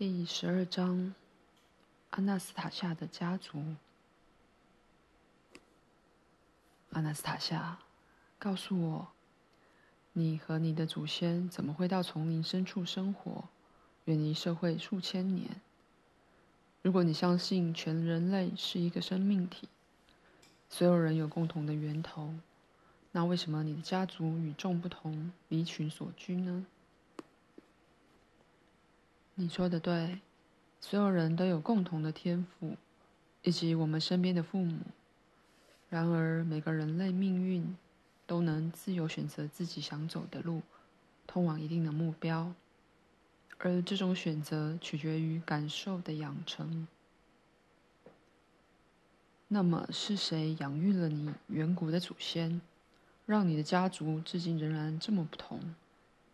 第十二章：阿纳斯塔夏的家族。阿纳斯塔夏，告诉我，你和你的祖先怎么会到丛林深处生活，远离社会数千年？如果你相信全人类是一个生命体，所有人有共同的源头，那为什么你的家族与众不同，离群所居呢？你说的对，所有人都有共同的天赋，以及我们身边的父母。然而，每个人类命运都能自由选择自己想走的路，通往一定的目标，而这种选择取决于感受的养成。那么，是谁养育了你远古的祖先，让你的家族至今仍然这么不同？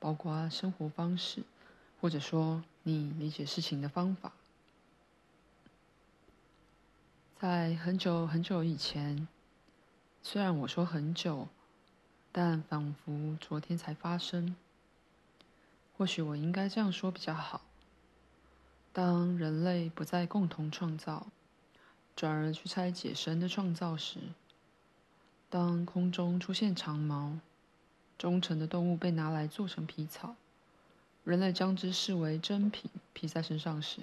包括生活方式，或者说你理解事情的方法。在很久很久以前。虽然我说很久，但仿佛昨天才发生。或许我应该这样说比较好：当人类不再共同创造，转而去拆解神的创造时，当空中出现长毛，忠诚的动物被拿来做成皮草，人类将之视为珍品披在身上时，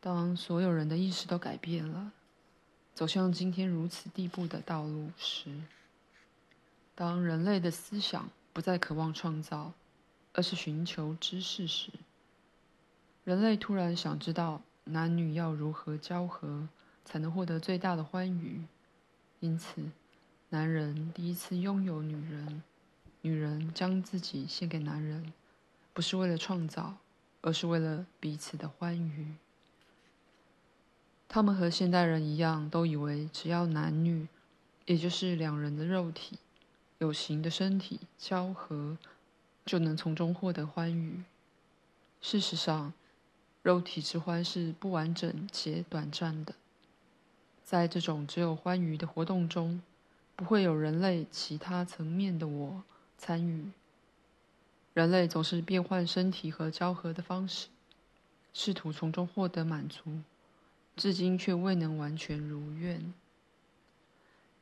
当所有人的意识都改变了。走向今天如此地步的道路时，当人类的思想不再渴望创造，而是寻求知识时，人类突然想知道男女要如何交合才能获得最大的欢愉。因此，男人第一次拥有女人，女人将自己献给男人，不是为了创造，而是为了彼此的欢愉。他们和现代人一样，都以为只要男女，也就是两人的肉体，有形的身体交合，就能从中获得欢愉。事实上，肉体之欢是不完整且短暂的。在这种只有欢愉的活动中，不会有人类其他层面的我参与。人类总是变换身体和交合的方式，试图从中获得满足。至今却未能完全如愿。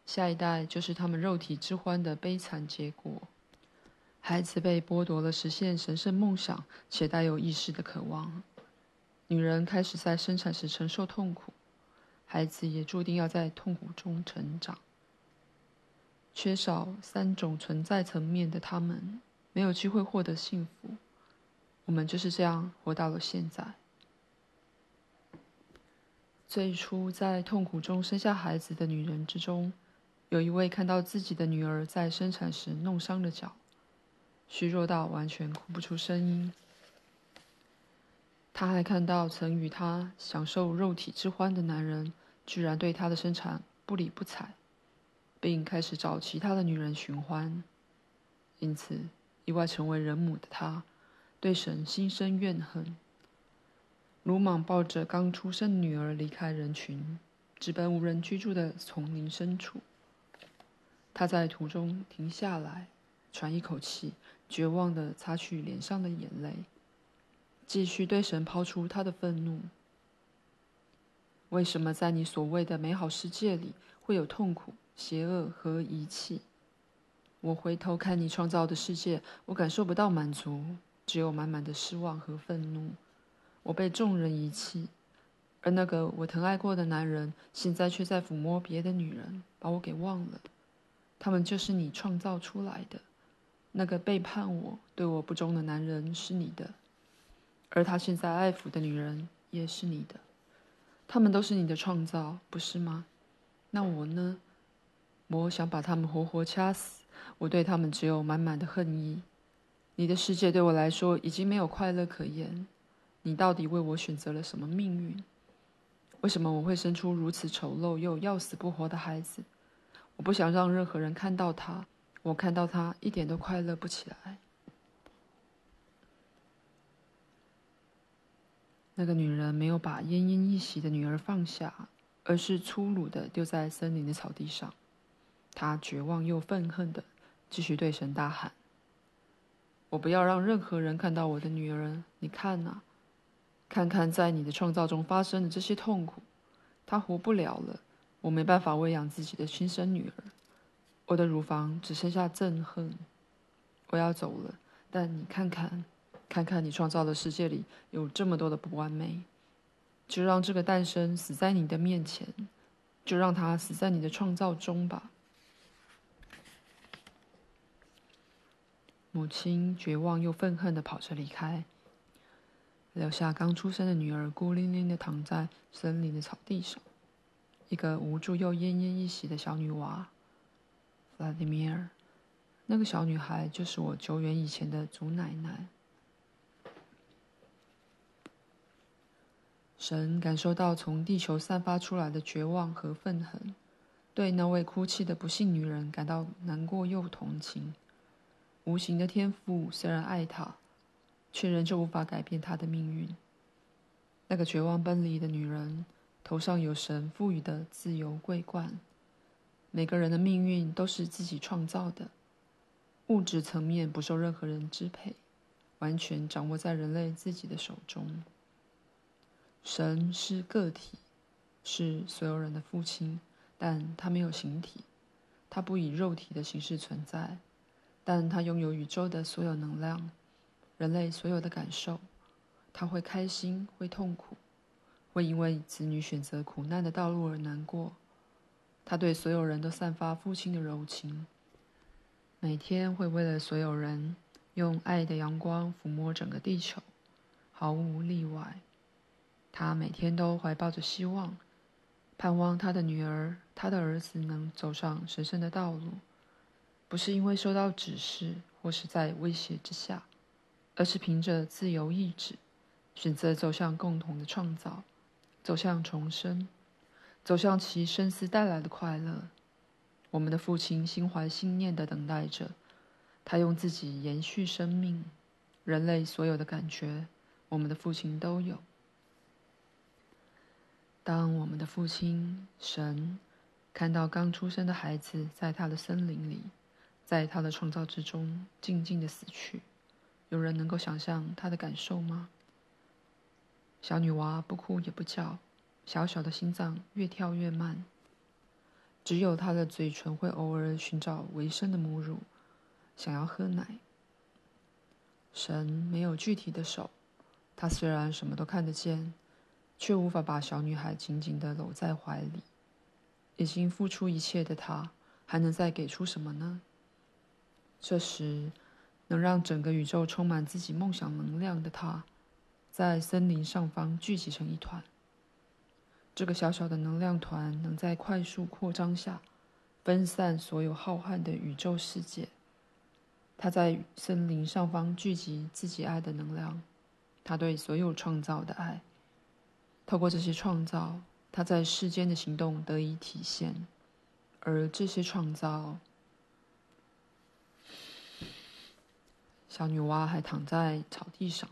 下一代就是他们肉体之欢的悲惨结果。孩子被剥夺了实现神圣梦想且带有意识的渴望。女人开始在生产时承受痛苦，孩子也注定要在痛苦中成长。缺少三种存在层面的他们，没有机会获得幸福。我们就是这样活到了现在。最初在痛苦中生下孩子的女人之中，有一位看到自己的女儿在生产时弄伤了脚，虚弱到完全哭不出声音。她还看到曾与她享受肉体之欢的男人，居然对她的生产不理不睬，并开始找其他的女人寻欢。因此，意外成为人母的她，对神心生怨恨。鲁莽抱着刚出生的女儿离开人群，直奔无人居住的丛林深处。他在途中停下来，喘一口气，绝望地擦去脸上的眼泪，继续对神抛出他的愤怒：为什么在你所谓的美好世界里会有痛苦、邪恶和遗弃？我回头看你创造的世界，我感受不到满足，只有满满的失望和愤怒。我被众人遗弃，而那个我疼爱过的男人，现在却在抚摸别的女人，把我给忘了。他们就是你创造出来的。那个背叛我、对我不忠的男人是你的，而他现在爱抚的女人也是你的。他们都是你的创造，不是吗？那我呢？我想把他们活活掐死。我对他们只有满满的恨意。你的世界对我来说已经没有快乐可言。你到底为我选择了什么命运？为什么我会生出如此丑陋又要死不活的孩子？我不想让任何人看到他，我看到他一点都快乐不起来。那个女人没有把奄奄一息的女儿放下，而是粗鲁的丢在森林的草地上。他绝望又愤恨地继续对神大喊：“我不要让任何人看到我的女儿！你看呐！”看看在你的创造中发生的这些痛苦。她活不了了，我没办法喂养自己的亲生女儿，我的乳房只剩下憎恨。我要走了，但你看看，看看你创造的世界里有这么多的不完美，就让这个诞生死在你的面前，就让它死在你的创造中吧。母亲绝望又愤恨地跑着离开，留下刚出生的女儿孤零零地躺在森林的草地上，一个无助又奄奄一息的小女娃，弗拉迪米尔。那个小女孩就是我久远以前的祖奶奶。神感受到从地球散发出来的绝望和愤恨，对那位哭泣的不幸女人感到难过又同情。无形的天父虽然爱他，却仍旧无法改变他的命运。那个绝望奔离的女人头上有神赋予的自由桂冠。每个人的命运都是自己创造的，物质层面不受任何人支配，完全掌握在人类自己的手中。神是个体，是所有人的父亲，但他没有形体，他不以肉体的形式存在。但他拥有宇宙的所有能量，人类所有的感受，他会开心，会痛苦，会因为子女选择苦难的道路而难过。他对所有人都散发父亲的柔情，每天会为了所有人用爱的阳光抚摸整个地球，毫无例外。他每天都怀抱着希望，盼望他的女儿、他的儿子能走上神圣的道路。不是因为受到指示或是在威胁之下，而是凭着自由意志，选择走向共同的创造，走向重生，走向其生死带来的快乐。我们的父亲心怀信念的等待着，他用自己延续生命。人类所有的感觉，我们的父亲都有。当我们的父亲神看到刚出生的孩子在他的森林里，在他的创造之中，静静的死去。有人能够想象他的感受吗？小女娃不哭也不叫，小小的心脏越跳越慢。只有她的嘴唇会偶尔寻找维生的母乳，想要喝奶。神没有具体的手，他虽然什么都看得见，却无法把小女孩紧紧的搂在怀里。已经付出一切的他，还能再给出什么呢？这时，能让整个宇宙充满自己梦想能量的他，在森林上方聚集成一团。这个小小的能量团能在快速扩张下，分散所有浩瀚的宇宙世界。他在森林上方聚集自己爱的能量，他对所有创造的爱。透过这些创造，他在世间的行动得以体现，而这些创造。小女娃还躺在草地上，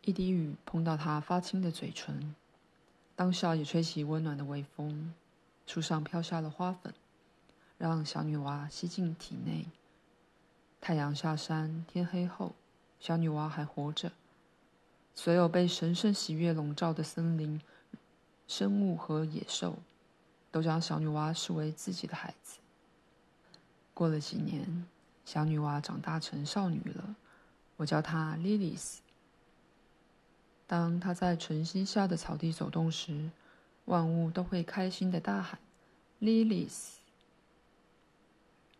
一滴雨碰到她发青的嘴唇，当下也吹起温暖的微风，树上飘下了花粉，让小女娃吸进体内。太阳下山，天黑后，小女娃还活着。所有被神圣喜悦笼罩的森林、生物和野兽，都将小女娃视为自己的孩子。过了几年。小女娃长大成少女了，我叫她莉莉丝。当她在晨曦下的草地走动时，万物都会开心的大喊：“莉莉丝！”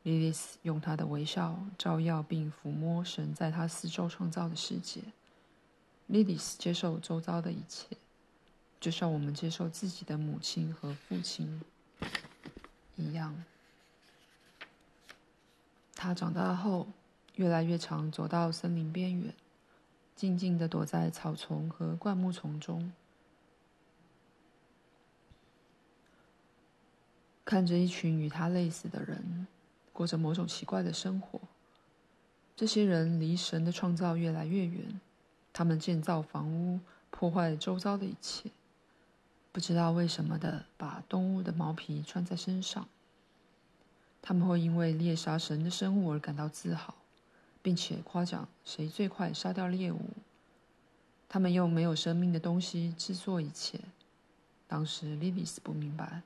莉莉丝用她的微笑照耀并抚摸神在她四周创造的世界。莉莉丝接受周遭的一切，就像我们接受自己的母亲和父亲一样。他长大后，越来越常走到森林边缘，静静地躲在草丛和灌木丛中，看着一群与他类似的人，过着某种奇怪的生活。这些人离神的创造越来越远，他们建造房屋，破坏周遭的一切，不知道为什么的把动物的毛皮穿在身上。他们会因为猎杀神的生物而感到自豪，并且夸奖谁最快杀掉猎物。他们用没有生命的东西制作一切。当时莉莉丝不明白，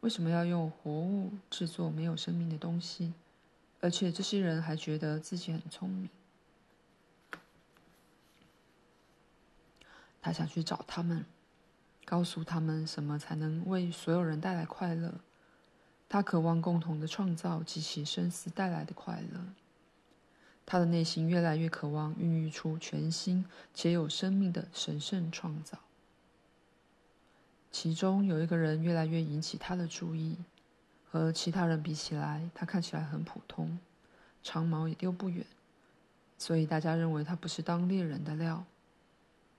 为什么要用活物制作没有生命的东西，而且这些人还觉得自己很聪明。他想去找他们，告诉他们什么才能为所有人带来快乐。他渴望共同的创造及其生死带来的快乐。他的内心越来越渴望孕育出全新且有生命的神圣创造。其中有一个人越来越引起他的注意，和其他人比起来，他看起来很普通，长毛也丢不远，所以大家认为他不是当猎人的料。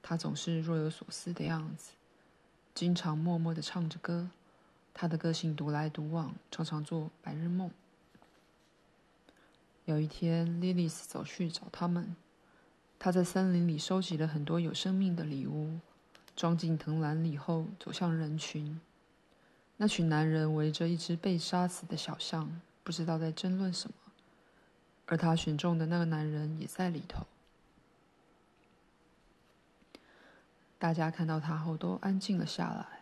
他总是若有所思的样子，经常默默地唱着歌。他的个性独来独往，常常做白日梦。有一天，莉莉丝走去找他们，她在森林里收集了很多有生命的礼物。装进藤篮里后，走向人群。那群男人围着一只被杀死的小象，不知道在争论什么。而他选中的那个男人也在里头。大家看到他后都安静了下来。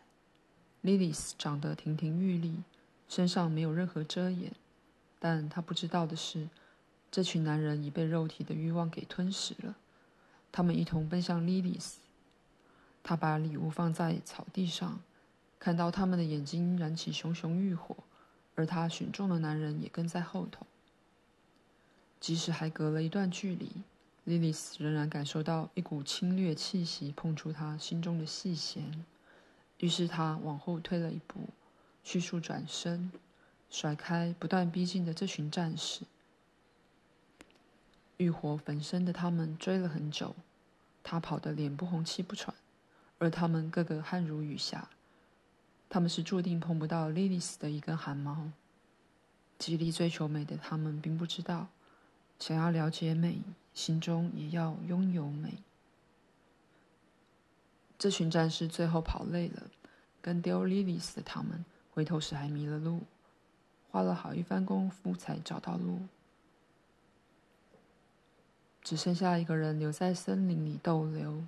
莉莉丝长得亭亭玉立，身上没有任何遮掩，但他不知道的是，这群男人已被肉体的欲望给吞噬了。他们一同奔向莉莉丝。他把礼物放在草地上，看到他们的眼睛燃起熊熊欲火，而他选中的男人也跟在后头。即使还隔了一段距离，莉莉丝仍然感受到一股侵略气息碰触她心中的细弦，于是他往后退了一步，迅速转身，甩开不断逼近的这群战士。欲火焚身的他们追了很久，他跑得脸不红气不喘。而他们个个汗如雨下，他们是注定碰不到莉莉丝的一根汗毛。极力追求美的他们，并不知道，想要了解美，心中也要拥有美。这群战士最后跑累了，跟丢莉莉丝的他们，回头时还迷了路，花了好一番功夫才找到路。只剩下一个人留在森林里逗留。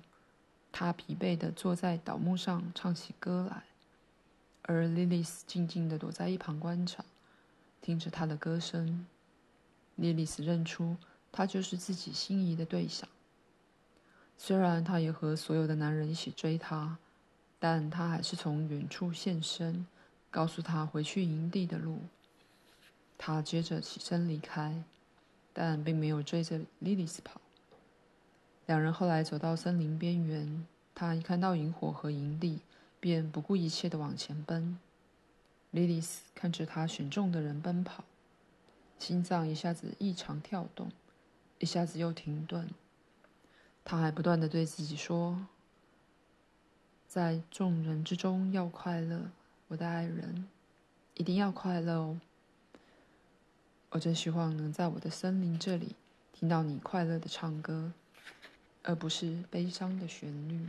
他疲惫地坐在倒木上唱起歌来，而莉莉丝静静地躲在一旁观察，听着他的歌声。莉莉丝认出他就是自己心仪的对象。虽然他也和所有的男人一起追她，但他还是从远处现身，告诉他回去营地的路。他接着起身离开，但并没有追着莉莉丝跑。两人后来走到森林边缘，他一看到营火和营地，便不顾一切地往前奔。莉莉丝看着他选中的人奔跑，心脏一下子异常跳动，一下子又停顿。他还不断的对自己说：“在众人之中要快乐，我的爱人，一定要快乐哦！我真希望能在我的森林这里听到你快乐的唱歌。”而不是悲伤的旋律。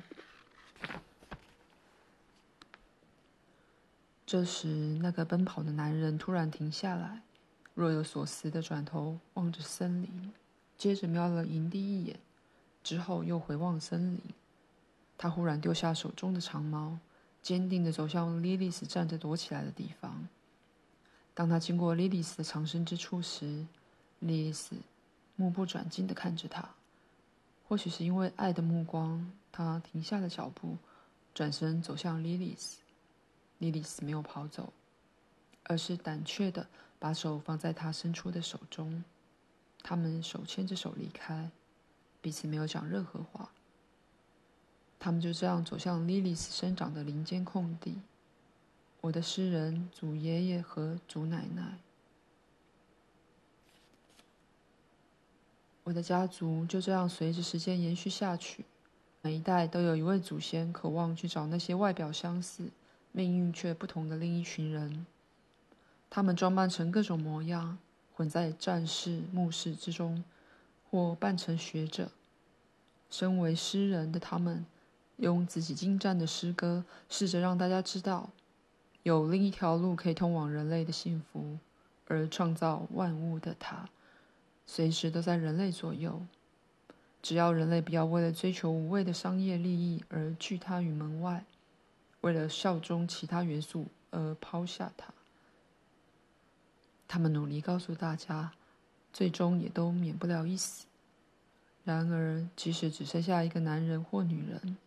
这时，那个奔跑的男人突然停下来，若有所思的转头望着森林，接着瞄了营地一眼，之后又回望森林。他忽然丢下手中的长矛，坚定地走向莉莉丝站着躲起来的地方。当他经过莉莉丝的藏身之处时，莉莉丝目不转睛地看着他。或许是因为爱的目光，他停下了脚步，转身走向莉莉丝。莉莉丝没有跑走，而是胆怯地把手放在他伸出的手中。他们手牵着手离开，彼此没有讲任何话。他们就这样走向莉莉丝生长的林间空地。我的诗人祖爷爷和祖奶奶。我的家族就这样随着时间延续下去，每一代都有一位祖先渴望去找那些外表相似、命运却不同的另一群人。他们装扮成各种模样，混在战士、牧师之中，或扮成学者。身为诗人的他们，用自己精湛的诗歌，试着让大家知道，有另一条路可以通往人类的幸福，而创造万物的他。随时都在人类左右，只要人类不要为了追求无谓的商业利益而拒他于门外，为了效忠其他元素而抛下他。他们努力告诉大家，最终也都免不了一死。然而，即使只剩下一个男人或女人，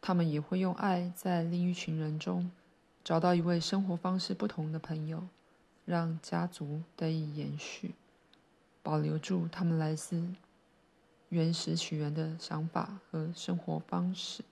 他们也会用爱在另一群人中找到一位生活方式不同的朋友，让家族得以延续，保留住他们来自原始起源的想法和生活方式。